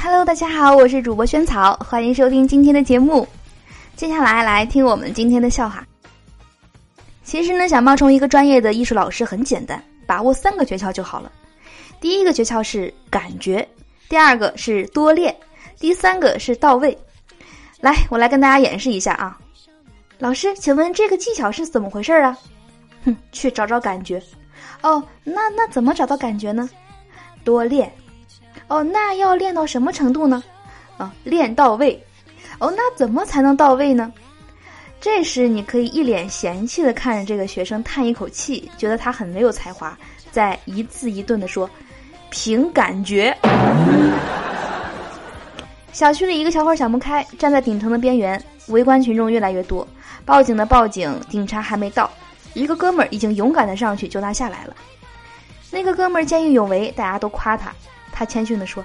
Hello，大家好，我是主播萱草，欢迎收听今天的节目。接下来来听我们今天的笑话。其实呢，想冒充一个专业的艺术老师很简单，把握三个诀窍就好了。第一个诀窍是感觉，第二个是多练，第三个是到位。来，我来跟大家演示一下啊。老师，请问这个技巧是怎么回事啊？哼，去找找感觉。哦，那那怎么找到感觉呢？多练。哦，那要练到什么程度呢？啊，练到位。哦，那怎么才能到位呢？这时你可以一脸嫌弃的看着这个学生，叹一口气，觉得他很没有才华，再一字一顿的说：“凭感觉。”小区里一个小伙想不开，站在顶层的边缘，围观群众越来越多，报警的报警，警察还没到，一个哥们儿已经勇敢的上去救他下来了。那个哥们儿见义勇为，大家都夸他。他谦逊地说：“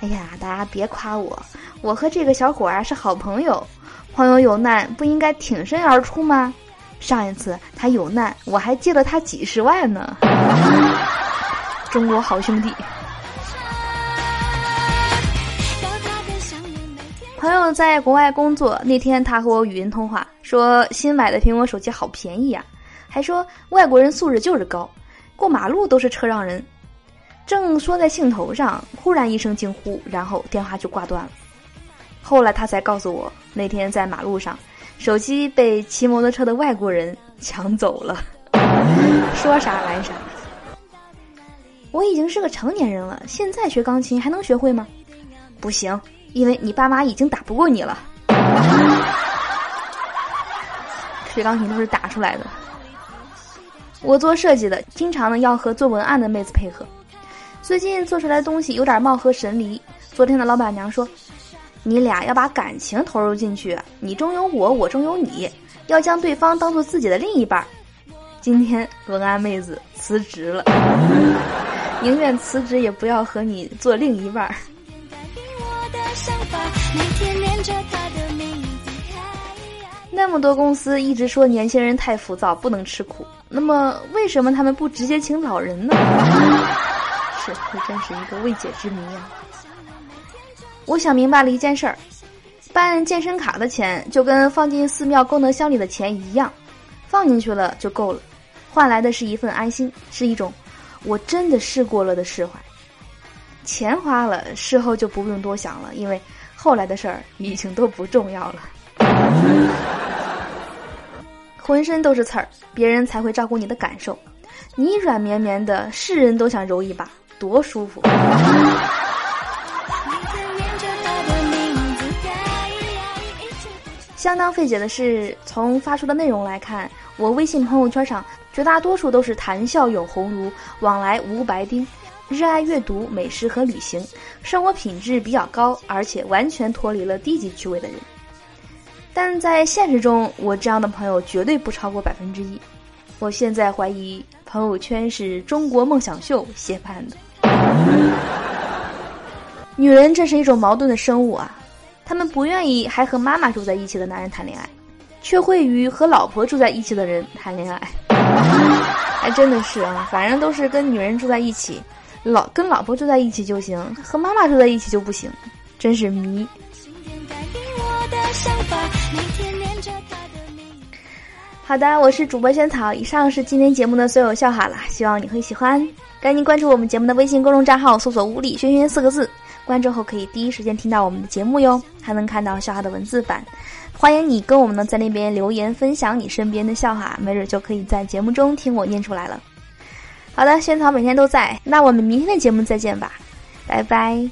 哎呀，大家别夸我，我和这个小伙啊是好朋友，朋友有难不应该挺身而出吗？上一次他有难，我还借了他几十万呢。中国好兄弟。”朋友在国外工作，那天他和我语音通话，说新买的苹果手机好便宜呀，还说外国人素质就是高，过马路都是车让人。正说在兴头上，忽然一声惊呼，然后电话就挂断了。后来他才告诉我，那天在马路上，手机被骑摩托车的外国人抢走了。说啥来啥。我已经是个成年人了，现在学钢琴还能学会吗？不行，因为你爸妈已经打不过你了。学钢琴都是打出来的。我做设计的，经常呢要和做文案的妹子配合。最近做出来的东西有点貌合神离。昨天的老板娘说：“你俩要把感情投入进去，你中有我，我中有你，要将对方当做自己的另一半。”今天文安妹子辞职了，宁愿辞职也不要和你做另一半。那么多公司一直说年轻人太浮躁，不能吃苦，那么为什么他们不直接请老人呢？是，这真是一个未解之谜啊！我想明白了一件事儿：办健身卡的钱就跟放进寺庙功德箱里的钱一样，放进去了就够了，换来的是一份安心，是一种我真的试过了的释怀。钱花了，事后就不用多想了，因为后来的事儿已经都不重要了。浑身都是刺儿，别人才会照顾你的感受。你软绵绵的，是人都想揉一把。多舒服！相当费解的是，从发出的内容来看，我微信朋友圈上绝大多数都是谈笑有鸿儒、往来无白丁、热爱阅读、美食和旅行、生活品质比较高，而且完全脱离了低级趣味的人。但在现实中，我这样的朋友绝对不超过百分之一。我现在怀疑朋友圈是中国梦想秀协办的。女人这是一种矛盾的生物啊，她们不愿意还和妈妈住在一起的男人谈恋爱，却会与和老婆住在一起的人谈恋爱。还真的是啊，反正都是跟女人住在一起，老跟老婆住在一起就行，和妈妈住在一起就不行，真是迷。好的，我是主播萱草，以上是今天节目的所有笑话了，希望你会喜欢。赶紧关注我们节目的微信公众账号，搜索“物理轩轩”四个字，关注后可以第一时间听到我们的节目哟，还能看到笑话的文字版。欢迎你跟我们呢在那边留言分享你身边的笑话，没准就可以在节目中听我念出来了。好的，萱草每天都在，那我们明天的节目再见吧，拜拜。